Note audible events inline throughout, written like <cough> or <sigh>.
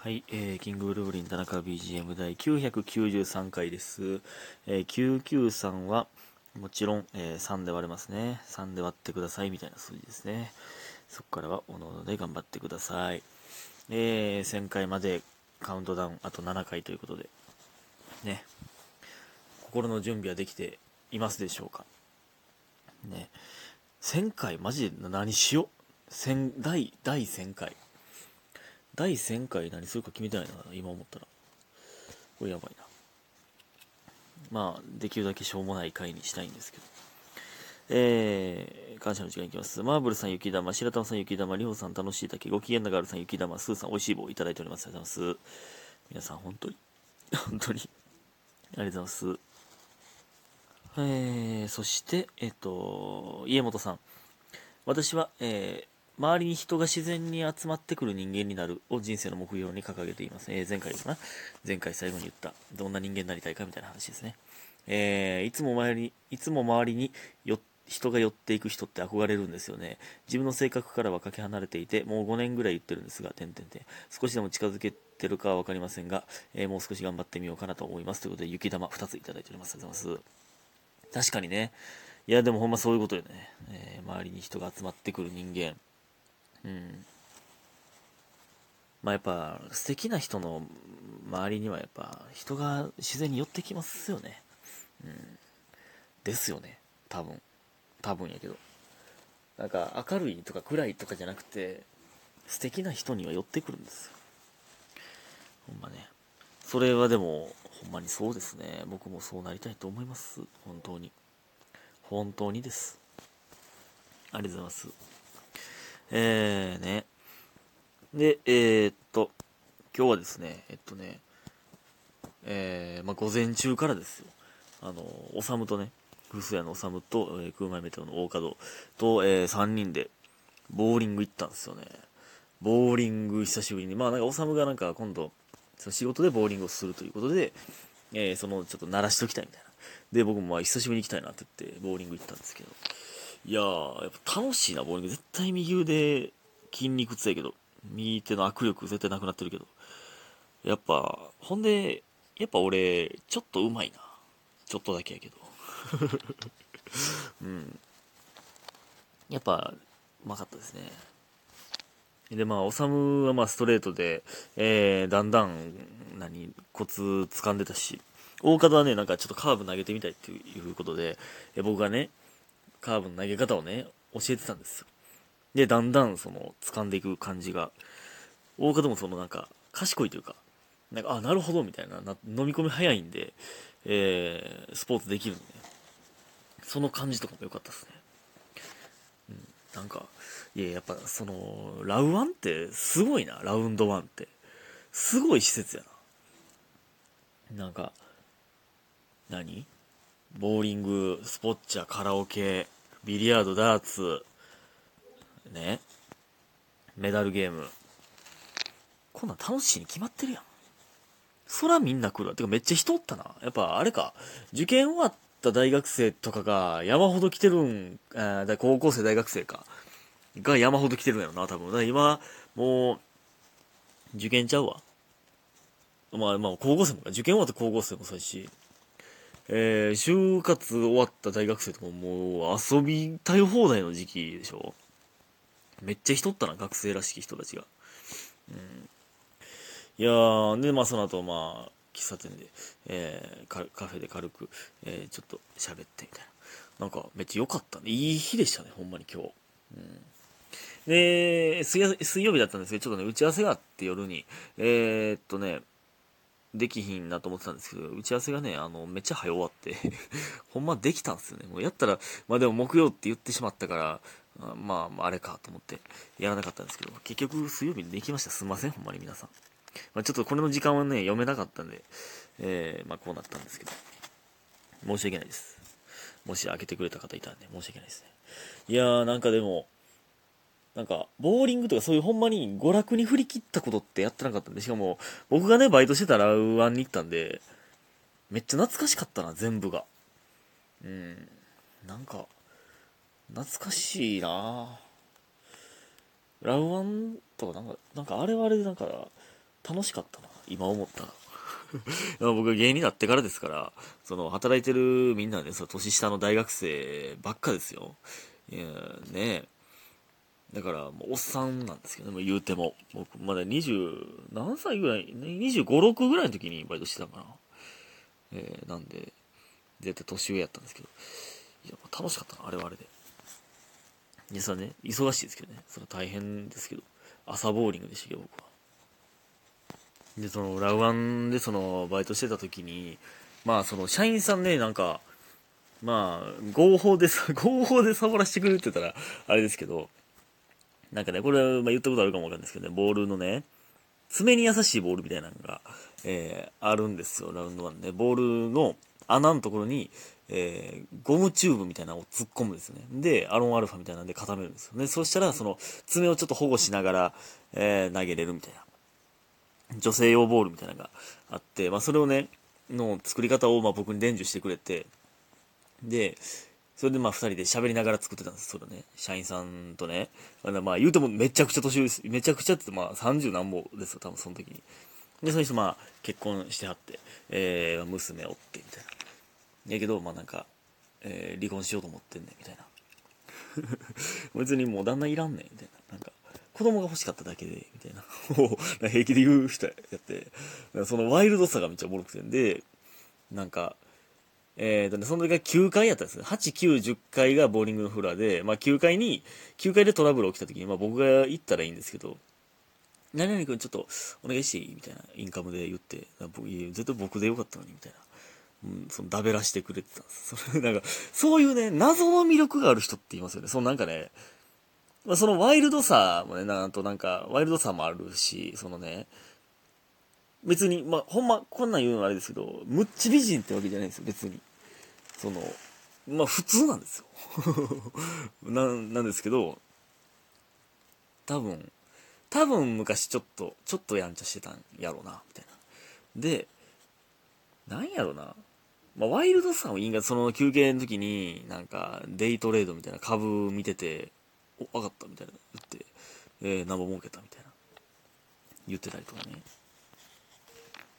はい、えー、キングブルーブリン田中 BGM 第993回です。えー、993は、もちろん、えー3で割れますね。3で割ってくださいみたいな数字ですね。そこからは、おのおので頑張ってください。えー、1000回までカウントダウン、あと7回ということで、ね。心の準備はできていますでしょうかね。1000回、マジで何しよう1000第、第1000回。第1000回何するか決めてないな、今思ったら。これやばいな。まあ、できるだけしょうもない回にしたいんですけど。えー、感謝の時間いきます。マーブルさん、雪玉、白玉さん、雪玉、りほさん、楽しい竹、ご機嫌なガールさん、雪玉、スーさん、おいしい棒いただいております。ありがとうございます。皆さん、本当に、<laughs> 本当に、ありがとうございます。えー、そして、えっと、家元さん。私は、えー周りに人が自然に集まってくる人間になるを人生の目標に掲げています。えー前回かな？前回最後に言った、どんな人間になりたいかみたいな話ですね。えーいつも周りに、いつも周りに人が寄っていく人って憧れるんですよね。自分の性格からはかけ離れていて、もう5年ぐらい言ってるんですが、点々点。少しでも近づけてるかはわかりませんが、えーもう少し頑張ってみようかなと思います。ということで、雪玉2ついただいております。ありがとうございます。確かにね。いや、でもほんまそういうことよね。えー周りに人が集まってくる人間。まあやっぱ素敵な人の周りにはやっぱ人が自然に寄ってきますよね。うん。ですよね。多分。多分やけど。なんか明るいとか暗いとかじゃなくて、素敵な人には寄ってくるんですよ。ほんまね。それはでも、ほんまにそうですね。僕もそうなりたいと思います。本当に。本当にです。ありがとうございます。えーね。で、えーっと、今日はですね、えっとね、えー、まあ、午前中からですよ。あの、おさむとね、古巣屋のおさむと、えー、空前メテオの大門と、えー、3人で、ボーリング行ったんですよね。ボーリング久しぶりに。まあ、なんか、おさむがなんか今度、その仕事でボーリングをするということで、えー、その、ちょっと鳴らしときたいみたいな。で、僕もまあ、久しぶりに行きたいなって言って、ボーリング行ったんですけど、いやー、やっぱ楽しいな、ボーリング。絶対右腕筋肉痛やけど、右手の握力絶対なくなってるけど。やっぱ、ほんで、やっぱ俺、ちょっと上手いな。ちょっとだけやけど。うん。やっぱ、うまかったですね。で、まあ、おさむはまあストレートで、えー、だんだん、何、コツ掴んでたし、大方はね、なんかちょっとカーブ投げてみたいっていうことで、え僕がね、カーブの投げ方をね、教えてたんですよ。で、だんだんその、掴んでいく感じが、大方もそのなんか、賢いというか、なんか、あ、なるほど、みたいな、な飲み込み早いんで、えー、スポーツできるんで、その感じとかも良かったですね。うん、なんか、いや、やっぱその、ラウワンってすごいな、ラウンドワンって。すごい施設やな。なんか、何？ボーリング、スポッチャ、カラオケ、ビリヤード、ダーツ、ね、メダルゲーム。こんなん楽しいに決まってるやん。そらみんな来るわ。てかめっちゃ人おったな。やっぱあれか、受験終わった大学生とかが山ほど来てるん、あー高校生大学生か。が山ほど来てるんやろな、多分。だ今、もう、受験ちゃうわ。まあまあ、高校生もか。受験終わった高校生もそうやし、えー、就活終わった大学生とかももう遊びたい放題の時期でしょ？めっちゃ人ったな、学生らしき人たちが。うん。いやー、で、まあその後、まあ、喫茶店で、えーカフェで軽く、えーちょっと喋ってみたいな。なんか、めっちゃ良かったね。いい日でしたね、ほんまに今日。うん。で、水曜水曜日だったんですけど、ちょっとね、打ち合わせがあって夜に、えーっとね、できひんなと思ってたんですけど、打ち合わせがね、あの、めっちゃ早終わって、<laughs> ほんまできたんですよね。もうやったら、まあでも木曜って言ってしまったから、まあ、あ、れかと思ってやらなかったんですけど、結局水曜日にできました。すんません、ほんまに皆さん。まあ、ちょっとこれの時間はね、読めなかったんで、えー、まあこうなったんですけど、申し訳ないです。もし開けてくれた方いたらね、申し訳ないですね。いやー、なんかでも、なんか、ボーリングとかそういうほんまに娯楽に振り切ったことってやってなかったんで、しかも、僕がね、バイトしてたラウワンに行ったんで、めっちゃ懐かしかったな、全部が。うん。なんか、懐かしいなラウワンとかなんか、なんかあれはあれでなんか、楽しかったな今思ったら <laughs> 僕は芸人になってからですからその働いてるみんなねその年下の大学生ばっかですよいやねだからおっさんなんですけどねもう言うても。僕まだ20何歳ぐらい2 5 6ぐらいの時にバイトしてたかな。えー、なんで絶対年上やったんですけど。いや楽しかったなあれはあれで。でそれね忙しいですけどね。それ大変ですけど。朝ボーリングでしたけど僕は。でそのラウアンでそのバイトしてた時にまあその社員さんねなんかまあ合法で合法でサボらせてくれるって言ったらあれですけどなんかねこれはま言ったことあるかもわかんないですけどねボールのね爪に優しいボールみたいなのが、えー、あるんですよラウンドワンねボールの穴のところに、えー、ゴムチューブみたいなのを突っ込むんですよね。で、アロンアルファみたいなんで固めるんですよ。で、そしたら、その、爪をちょっと保護しながら、えー、投げれるみたいな。女性用ボールみたいなのがあって、まあ、それをね、の作り方をまあ僕に伝授してくれて、で、それでまあ二人で喋りながら作ってたんです、それね。社員さんとね。まあ言うてもめちゃくちゃ年上です。めちゃくちゃってまあ30何本ですよ、多分その時に。で、その人まあ結婚してはって、えー、娘おってみたいな。やけど、まあなんか、えー、離婚しようと思ってんねん、みたいな。<laughs> 別にもう旦那いらんねん、みたいな。なんか、子供が欲しかっただけで、みたいな。<laughs> 平気で言う人やって、そのワイルドさがめっちゃおもろくてんで、なんか、えーとね、その時が9回やったんです8、9、10回がボーリングのフロアで、まあ9回に、9回でトラブル起きた時に、まあ僕が行ったらいいんですけど、何々君ちょっとお願いしていい？みたいなインカムで言って、絶対僕でよかったのに、みたいな。うん、そのダベらしてくれてたんです。<laughs> それ、なんか、そういうね、謎の魅力がある人って言いますよね。そのなんかね、まあ、そのワイルドさもね、なんとなんか、ワイルドさもあるし、そのね、別に、まあ、ほんま、こんなん言うのはあれですけど、むっち美人ってわけじゃないんですよ、別に。その、まあ、普通なんですよ。<laughs> な、なんですけど、多分、多分昔ちょっと、ちょっとやんちゃしてたんやろうな、みたいな。で、なんやろな。まあ、ワイルドさんをいいんが、その休憩の時に、なんか、デイトレードみたいな株見てて、お、分かったみたいな言って、えー、何本儲けたみたいな。言ってたりとかね。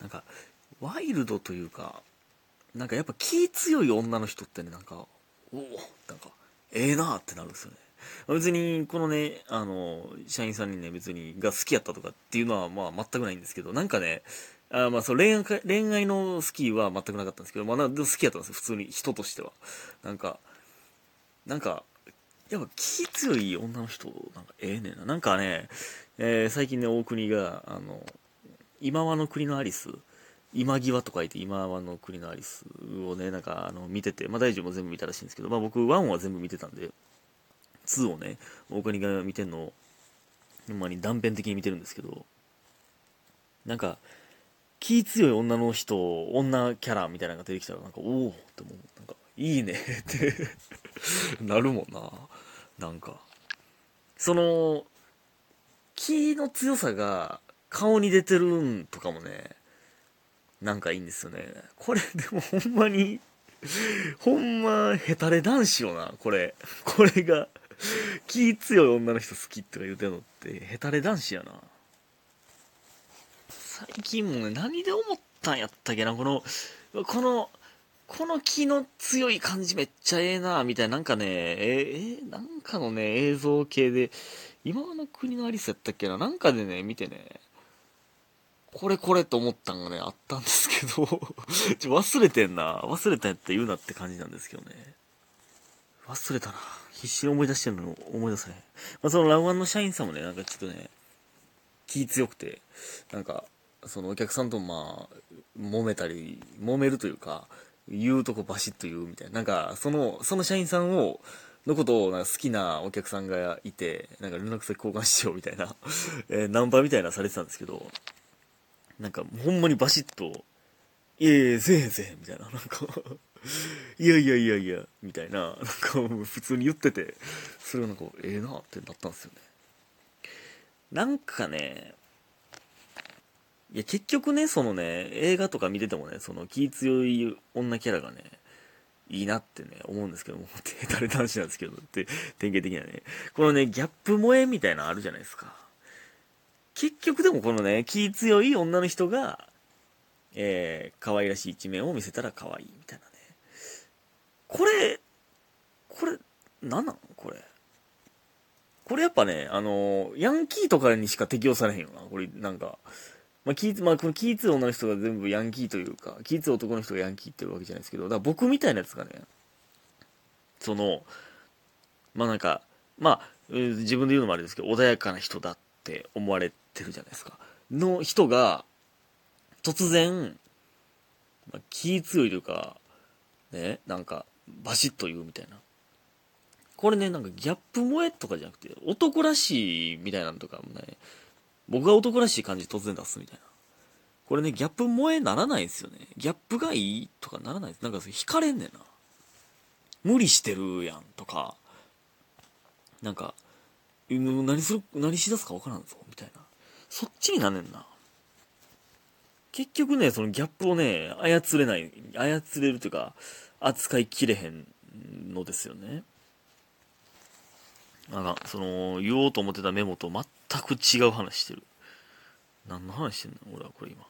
なんか、ワイルドというか、なんかやっぱ気強い女の人ってね、なんか、おおなんか、ええー、なってなるんですよね。別に、このね、あの、社員さんにね、別に、が好きやったとかっていうのは、まあ、全くないんですけど、なんかね、あまあ、そう、恋愛、恋愛の好きは全くなかったんですけど、まあ、でも好きやったんですよ、普通に、人としては。なんか、なんか、やっぱ気強い女の人、なんかええねんな。なんかね、えー、最近ね、大国が、あの、今はの国のアリス、今際と書いて今はの国のアリスをね、なんかあの見てて、まあ大丈夫も全部見たらしいんですけど、まあ僕1は全部見てたんで、2をね、大国が見てんのを、ほんまに断片的に見てるんですけど、なんか、気強い女の人、女キャラみたいなのが出てきたら、なんか、おおって思う。なんか、いいねって <laughs> なるもんな。なんか。その、気の強さが顔に出てるんとかもね、なんかいいんですよね。これでもほんまに、ほんまヘタレ男子よな、これ。これが、気強い女の人好きとか言うてんのって、ヘタレ男子やな。最近もね、何で思ったんやったっけな、この、この、この気の強い感じめっちゃええな、みたいな、なんかね、えー、なんかのね、映像系で、今の国のアリスやったっけな、なんかでね、見てね、これこれと思ったんがね、あったんですけど <laughs> ちょ忘れてんな。忘れたやって言うなって感じなんですけどね。忘れたな。必死に思い出してるの思い出せへん。まあ、そのラウアンの社員さんもね、なんかちょっとね、気強くて、なんか、そのお客さんとまあ、揉めたり、揉めるというか、言うとこバシッと言うみたいな。なんか、その、その社員さんを、のことをなんか好きなお客さんがいて、なんか連絡先交換しようみたいな、えー、ナンパみたいなされてたんですけど、なんかほんまにバシッと、いやいや、せえへんせえみたいな、なんかいやいやいやいや、みたいな、なんか普通に言ってて、それがなんか、ええー、なってなったんですよね。なんかね、いや、結局ね、そのね、映画とか見ててもね、その気強い女キャラがね、いいなってね、思うんですけども、手垂れ男子なんですけど、って、典型的にはね、このね、ギャップ萌えみたいなのあるじゃないですか。結局でもこのね、気強い女の人が、えー、可愛らしい一面を見せたら可愛いみたいなね。これ、これ、なんなんこれ。これやっぱね、あのー、ヤンキーとかにしか適用されへんよな。これ、なんか。まあ、気、まあ、この気強い女の人が全部ヤンキーというか、気強い男の人がヤンキーっていうわけじゃないですけど、だから僕みたいなやつがね、その、まあなんか、まあ、自分で言うのもあれですけど、穏やかな人だって思われてるじゃないですか。の人が、突然、まあ、気強いというか、ね、なんか、バシッと言うみたいな。これね、なんかギャップ萌えとかじゃなくて、男らしいみたいなのとかもね、僕が男らしい感じ突然出すみたいな。これね、ギャップ萌えならないんですよね。ギャップがいいとかならないです。なんか惹かれんねんな。無理してるやんとか、なんか、何する、何しだすか分からんぞ、みたいな。そっちになんねんな。結局ね、そのギャップをね、操れない、操れるというか、扱いきれへんのですよね。なんか、その、言おうと思ってたメモと全く違う話してる。何の話してんの俺はこれ今。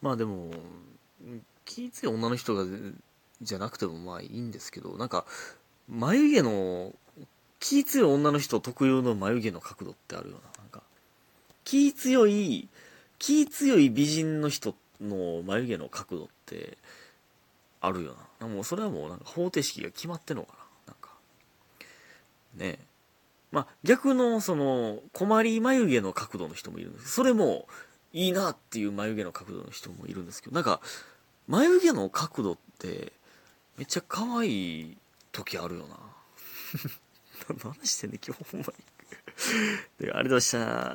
まあでも、気強い女の人が、じゃなくてもまあいいんですけど、なんか、眉毛の、気強い女の人特有の眉毛の角度ってあるよな。なんか、気強い、気強い美人の人の眉毛の角度ってあるよな。もうそれはもうなんか方程式が決まってんのかな。なんか、ねえまあ逆のその、困り眉毛の角度の人もいるんですそれもいいなっていう眉毛の角度の人もいるんですけど、なんか、眉毛の角度ってめっちゃ可愛い時あるよな。何してんねん、今日ほんまに。でありがとうございました。